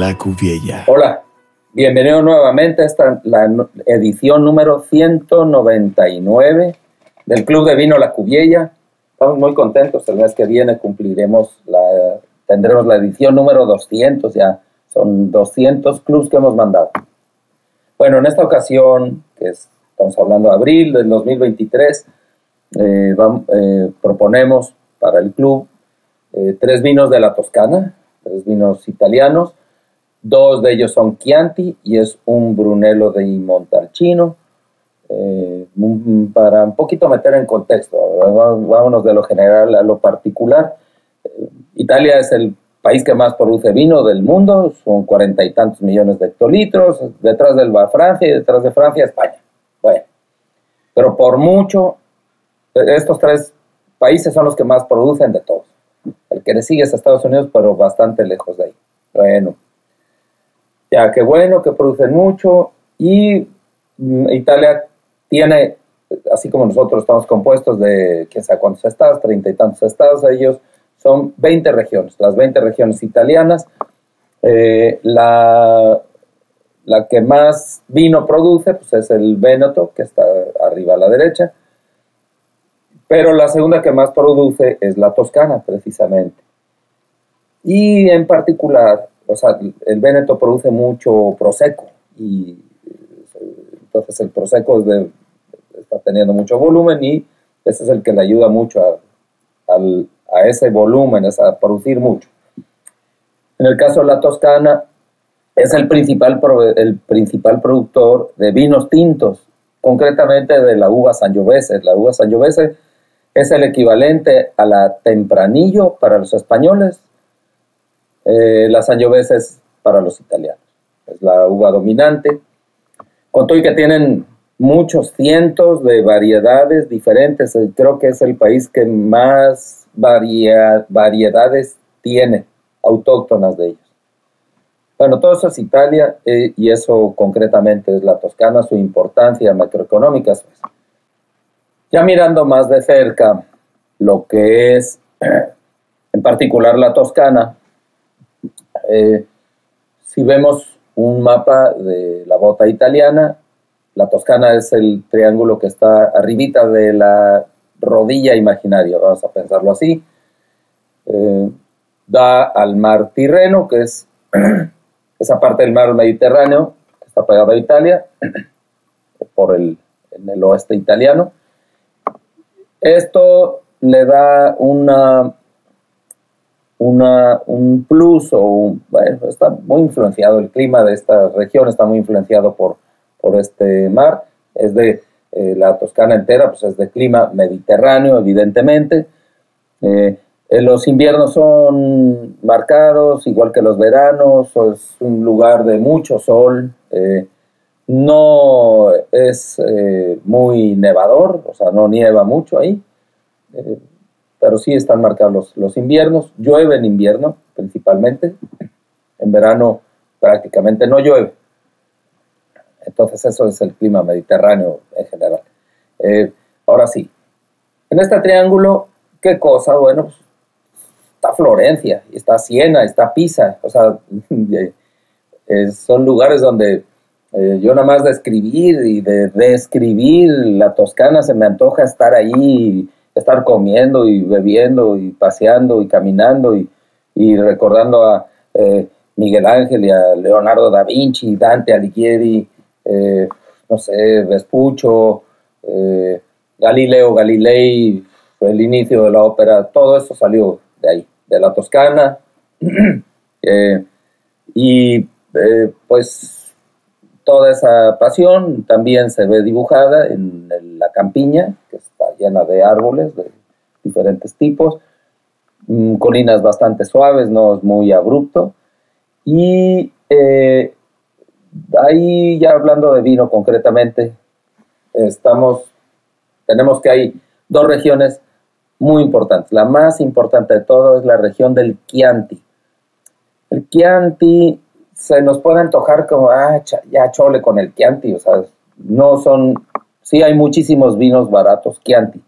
La Cuviella. Hola, bienvenido nuevamente a esta la edición número 199 del Club de Vino La Cuviella. Estamos muy contentos, el mes que viene cumpliremos la, tendremos la edición número 200 ya, son 200 clubs que hemos mandado. Bueno, en esta ocasión, que estamos hablando de abril del 2023, eh, eh, proponemos para el club eh, tres vinos de la Toscana, tres vinos italianos. Dos de ellos son Chianti y es un Brunello de Montalcino. para un poquito meter en contexto, vámonos de lo general a lo particular. Italia es el país que más produce vino del mundo, son cuarenta y tantos millones de hectolitros, detrás del va Francia y detrás de Francia España. Bueno, pero por mucho, estos tres países son los que más producen de todos. El que le sigue es Estados Unidos, pero bastante lejos de ahí. Bueno, ya que bueno, que producen mucho y mm, Italia tiene, así como nosotros estamos compuestos de quién sabe cuántos estados, treinta y tantos estados, ellos son 20 regiones, las 20 regiones italianas. Eh, la, la, que más vino produce pues es el Véneto, que está arriba a la derecha, pero la segunda que más produce es la Toscana, precisamente. Y en particular, o sea, el Véneto produce mucho Prosecco, y entonces el Prosecco está teniendo mucho volumen y ese es el que le ayuda mucho al a ese volumen, a producir mucho. En el caso de la Toscana, es el principal, el principal productor de vinos tintos, concretamente de la uva Sangiovese. La uva Sangiovese es el equivalente a la Tempranillo para los españoles, eh, la Sangiovese es para los italianos. Es la uva dominante. Con todo y que tienen muchos cientos de variedades diferentes, eh, creo que es el país que más variedades tiene autóctonas de ellos. Bueno, todo eso es Italia eh, y eso concretamente es la Toscana, su importancia macroeconómica. Ya mirando más de cerca lo que es en particular la Toscana, eh, si vemos un mapa de la bota italiana, la Toscana es el triángulo que está arribita de la rodilla imaginaria, vamos a pensarlo así. Eh, da al mar Tirreno, que es esa parte del mar Mediterráneo, que está pegada a Italia, por el, oeste italiano. Esto le da una, una, un plus, o bueno, está muy influenciado, el clima de esta región está muy influenciado por, por este mar, es de eh, la Toscana entera pues es de clima mediterráneo, evidentemente. Eh, eh, los inviernos son marcados, igual que los veranos, es un lugar de mucho sol. no es muy nevador, o sea, no nieva mucho ahí, pero sí están marcados los, inviernos. Llueve en invierno, principalmente. En verano prácticamente no llueve. Entonces eso es el clima mediterráneo en general. Eh, ahora sí, en este triángulo, ¿qué cosa? Bueno, pues, está Florencia, está Siena, está Pisa, o sea, eh, son lugares donde eh, yo nada más de escribir y de describir la Toscana se me antoja estar ahí, estar comiendo y bebiendo y paseando y caminando y, y recordando a Miguel Ángel y a Leonardo da Vinci, Dante Alighieri, eh, no sé, Vespucho, eh, Galileo Galilei, el inicio de la ópera, todo eso salió de ahí, de la Toscana. Eh, y pues toda esa pasión también se ve dibujada en la campiña, que llena de árboles de diferentes tipos, mm, colinas bastante suaves, no es muy abrupto. Y ahí ya hablando de vino concretamente, estamos, tenemos que hay dos regiones muy importantes. La más importante de todo es la región del Chianti. El Chianti se nos puede antojar como, ah, ya chole con el Chianti, o sea, no son, sí hay muchísimos vinos baratos Chianti,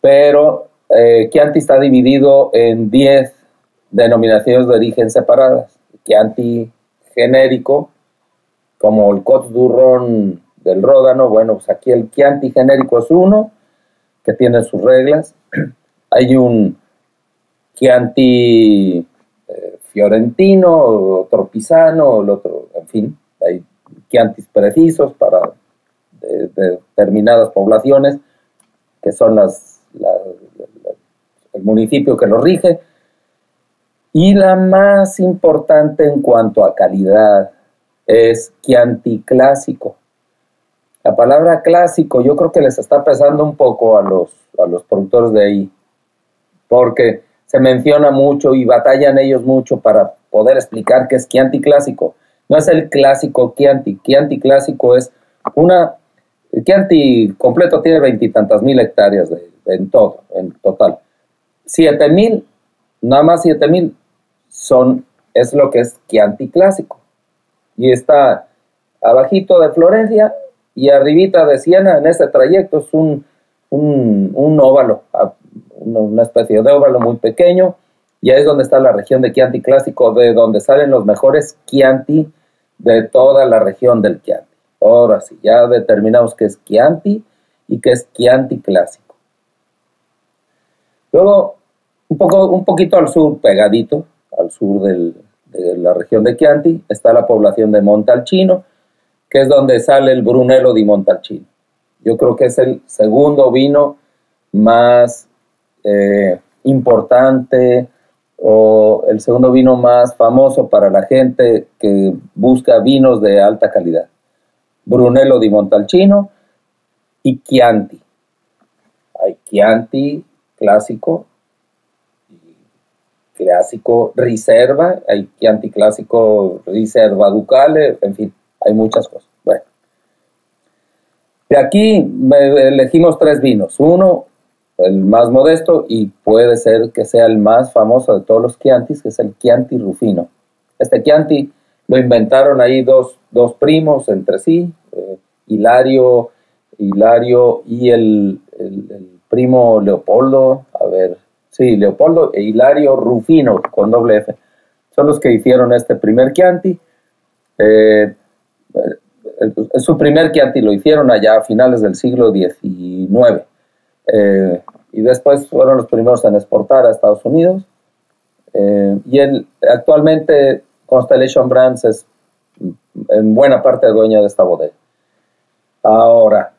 pero eh, Chianti está dividido en 10 denominaciones de origen separadas. Chianti genérico, como el Cots Durron del Ródano, bueno, pues aquí el Chianti genérico es uno, que tiene sus reglas. Hay un Chianti eh, fiorentino, otro pisano, el otro, en fin, hay Chiantis precisos para determinadas poblaciones, que son las, el municipio que lo rige. Y la más importante en cuanto a calidad es Chianti clásico. La palabra clásico yo creo que les está pesando un poco a los, a los productores de ahí, porque se menciona mucho y batallan ellos mucho para poder explicar qué es Chianti clásico. No es el clásico Chianti, Chianti clásico es una... Chianti completo tiene veintitantas mil hectáreas en todo, en total. Siete mil, nada más siete mil son, es lo que es Chianti clásico. Y está abajito de Florencia y arribita de Siena, en este trayecto, es un, un, óvalo, una especie de óvalo muy pequeño, y ahí es donde está la región de Chianti clásico, de donde salen los mejores Chianti de toda la región del Chianti. Ahora sí, ya determinamos que es Chianti y que es Chianti clásico. Luego, un, poco, un poquito al sur, pegadito, al sur de la región de Chianti, está la población de Montalcino, que es donde sale el Brunello di Montalcino. Yo creo que es el segundo vino más eh, importante o el segundo vino más famoso para la gente que busca vinos de alta calidad. Brunello di Montalcino y Chianti. Hay Chianti clásico, clásico Riserva, hay Chianti clásico Riserva Ducale, en fin, hay muchas cosas. Bueno, de aquí elegimos tres vinos. Uno, el más modesto y puede ser que sea el más famoso de todos los Chiantis, que es el Chianti Rufino. Este Chianti lo inventaron ahí dos, primos entre sí, eh, Hilario, Hilario y el, primo Leopoldo, a ver, sí, Leopoldo e Hilario Rufino con doble F. Son los que hicieron este primer Chianti. Eh, su primer Chianti lo hicieron allá a finales del siglo XIX. Eh, y después fueron los primeros en exportar a Estados Unidos. Eh, y él, actualmente Constellation Brands es en buena parte dueña de esta bodega. Ahora,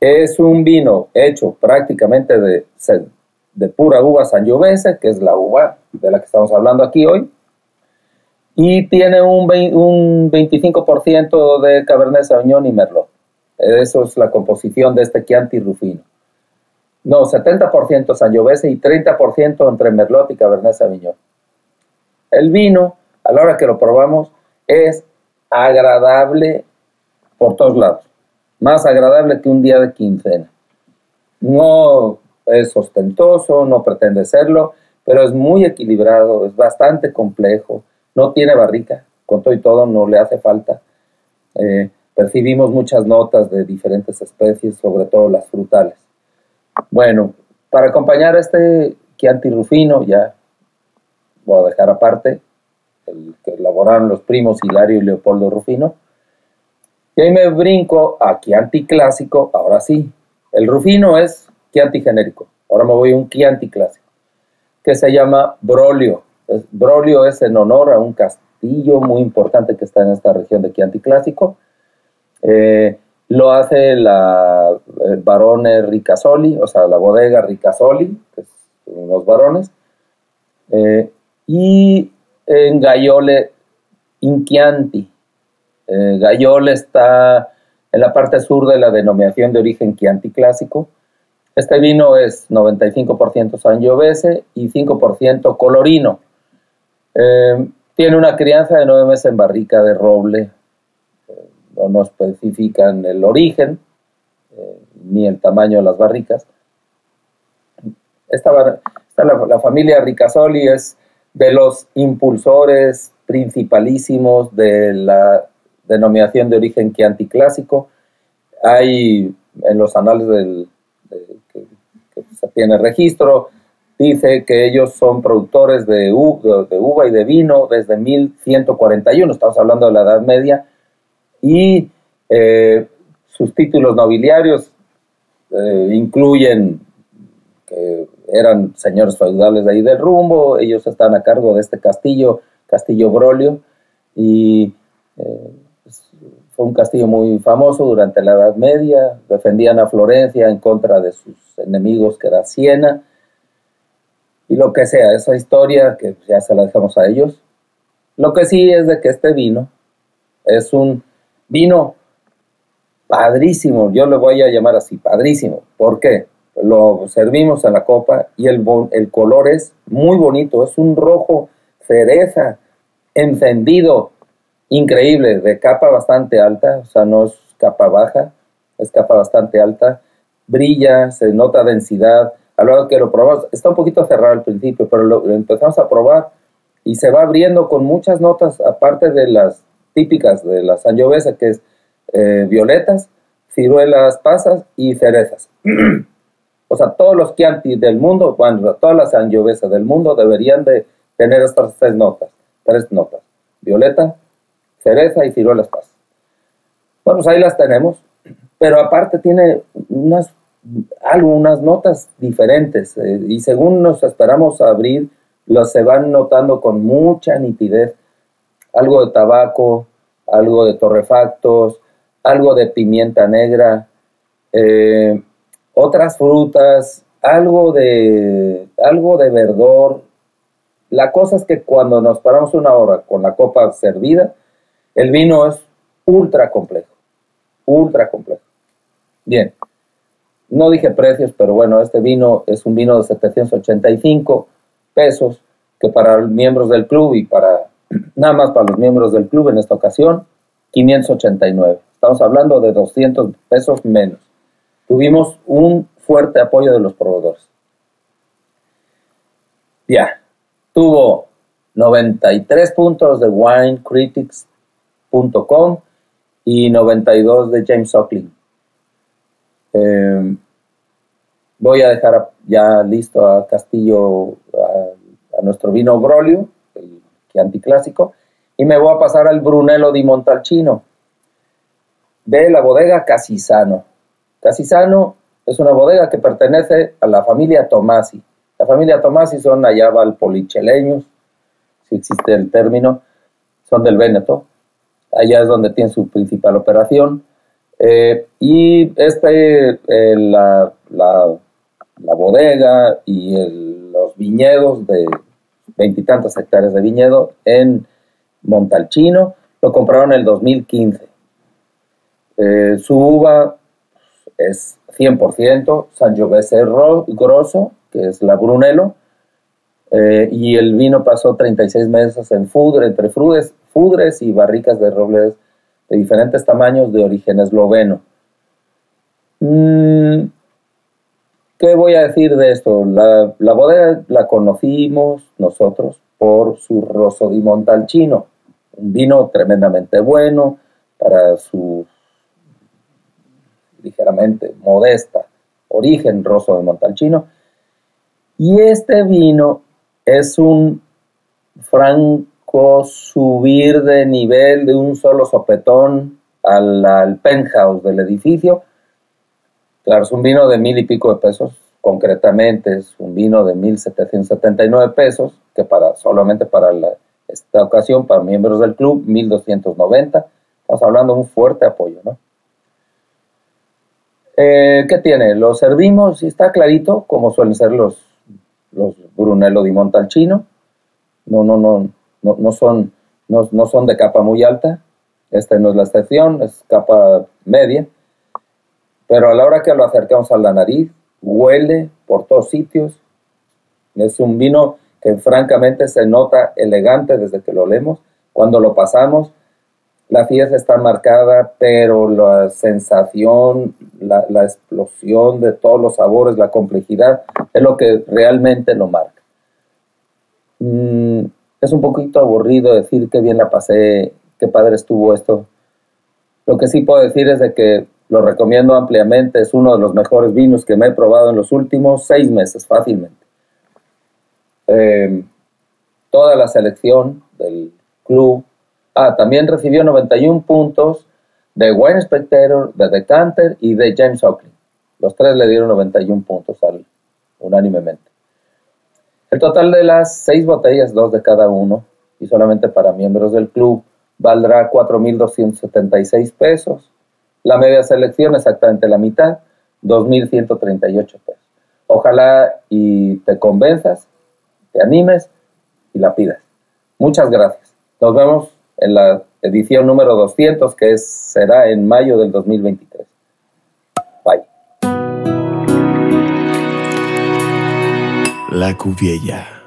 es un vino hecho prácticamente de, de pura uva sangiovese, que es la uva de la que estamos hablando aquí hoy, y tiene un, un 25% de Cabernet Sauvignon y Merlot. Eso es la composición de este Chianti Rufino. No, 70% Sangiovese y 30% entre Merlot y Cabernet Sauvignon. El vino, a la hora que lo probamos, es agradable por todos lados. Más agradable que un día de quincena. No es ostentoso, no pretende serlo, pero es muy equilibrado, es bastante complejo, no tiene barrica, con todo y todo no le hace falta. Eh, percibimos muchas notas de diferentes especies, sobre todo las frutales. Bueno, para acompañar a este Chianti Rufino, ya voy a dejar aparte el que elaboraron los primos Hilario y Leopoldo Rufino. Y ahí me brinco a Chianti clásico, ahora sí. El Rufino es Chianti genérico. Ahora me voy a un Chianti clásico, que se llama Brolio. Brolio es en honor a un castillo muy importante que está en esta región de Chianti clásico. Eh, lo hace la Ricasoli, o sea, la bodega Ricasoli, que son los varones. Eh, y en Gaiole Inchianti. Eh, Gaiole está en la parte sur de la denominación de origen Chianti clásico. Este vino es 95% Sangiovese y 5% colorino. Eh, tiene una crianza de nueve meses en barrica de roble no especifican el origen eh, ni el tamaño de las barricas. Esta, la, familia Ricasoli es de los impulsores principalísimos de la denominación de origen Chianti clásico. Hay en los anales del, que, se tiene registro, dice que ellos son productores de, uva y de vino desde 1141, estamos hablando de la Edad Media, y eh, sus títulos nobiliarios eh, incluyen eran señores feudales de ahí del rumbo, ellos están a cargo de este castillo, Castillo Brolio, y eh, fue un castillo muy famoso durante la Edad Media, defendían a Florencia en contra de sus enemigos que era Siena, y lo que sea, esa historia que ya se la dejamos a ellos. Lo que sí es de que este vino es un vino padrísimo, yo le voy a llamar así, padrísimo. ¿Por qué? Lo servimos en la copa y el, el color es muy bonito, es un rojo cereza, encendido, increíble, de capa bastante alta, o sea, no es capa baja, es capa bastante alta, brilla, se nota densidad. A lo que lo probamos, está un poquito cerrado al principio, pero lo, empezamos a probar y se va abriendo con muchas notas, aparte de las típicas de la Sangiovese, que es eh, violetas, ciruelas pasas y cerezas. o sea, todos los Chianti del mundo, bueno, todas las Sangiovese del mundo deberían de tener estas tres notas, tres notas, violeta, cereza y ciruelas pasas. Bueno, pues ahí las tenemos, pero aparte tiene unas, algunas notas diferentes eh, y según nos esperamos abrir, las se van notando con mucha nitidez. Algo de tabaco, algo de torrefactos, algo de pimienta negra, eh, otras frutas, algo de, algo de verdor. La cosa es que cuando nos paramos una hora con la copa servida, el vino es ultra complejo, ultra complejo. Bien, no dije precios, pero bueno, este vino es un vino de 785 pesos, que para miembros del club y para, nada más para los miembros del club en esta ocasión, 589. Estamos hablando de 200 pesos menos. Tuvimos un fuerte apoyo de los proveedores. Ya, tuvo 93 puntos de winecritics.com y 92 de James Ockling. Em, voy a dejar ya listo a Castillo, a, nuestro vino Brolio, el Chianti clásico, y me voy a pasar al Brunello di Montalcino de la bodega Casisano. Casisano es una bodega que pertenece a la familia Tomasi. La familia Tomasi son allá valpolicheleños, si existe el término, son del Véneto. Allá es donde tiene su principal operación. Eh, y este, eh, la, bodega y los viñedos de veintitantas hectáreas de viñedo en Montalchino lo compraron en el 2015. Eh, su uva es 100% Sangiovese Grosso, que es la Brunello, eh, y el vino pasó 36 meses en fudre, entre fudres y barricas de robles de diferentes tamaños de origen esloveno. Mm, ¿Qué voy a decir de esto? La, la, bodega la conocimos nosotros por su Rosso di Montalcino, un vino tremendamente bueno para su ligeramente modesta, origen roso de Montalcino. Y este vino es un franco subir de nivel de un solo sopetón al, penthouse del edificio. Claro, es un vino de mil y pico de pesos, concretamente es un vino de 1.779 pesos, que para, solamente para esta ocasión, para miembros del club, 1.290. Estamos hablando de un fuerte apoyo, ¿no? Eh, ¿Qué tiene? Lo servimos y está clarito, como suelen ser los, Brunello di Montalcino. No, no, no, no, no, son, no, no son de capa muy alta. Esta no es la excepción, es capa media. Pero a la hora que lo acercamos a la nariz, huele por todos sitios. Es un vino que francamente se nota elegante desde que lo leemos. Cuando lo pasamos, la fiesta está marcada, pero la sensación, la, explosión de todos los sabores, la complejidad, es lo que realmente lo marca. Mm, es un poquito aburrido decir que bien la pasé, qué padre estuvo esto. Lo que sí puedo decir es de que lo recomiendo ampliamente, es uno de los mejores vinos que me he probado en los últimos seis meses, fácilmente. eh, toda la selección del club. Ah, también recibió 91 puntos de Wayne Spectator, de Decanter y de James Oakley. Los tres le dieron 91 puntos al, unánimemente. El total de las seis botellas, dos de cada uno, y solamente para miembros del club, valdrá 4.276 pesos. La media selección, exactamente la mitad, 2.138 pesos. Ojalá y te convenzas, te animes y la pidas. Muchas gracias. Nos vemos en la edición número 200 que será en mayo del 2023. Bye. La Cuviella.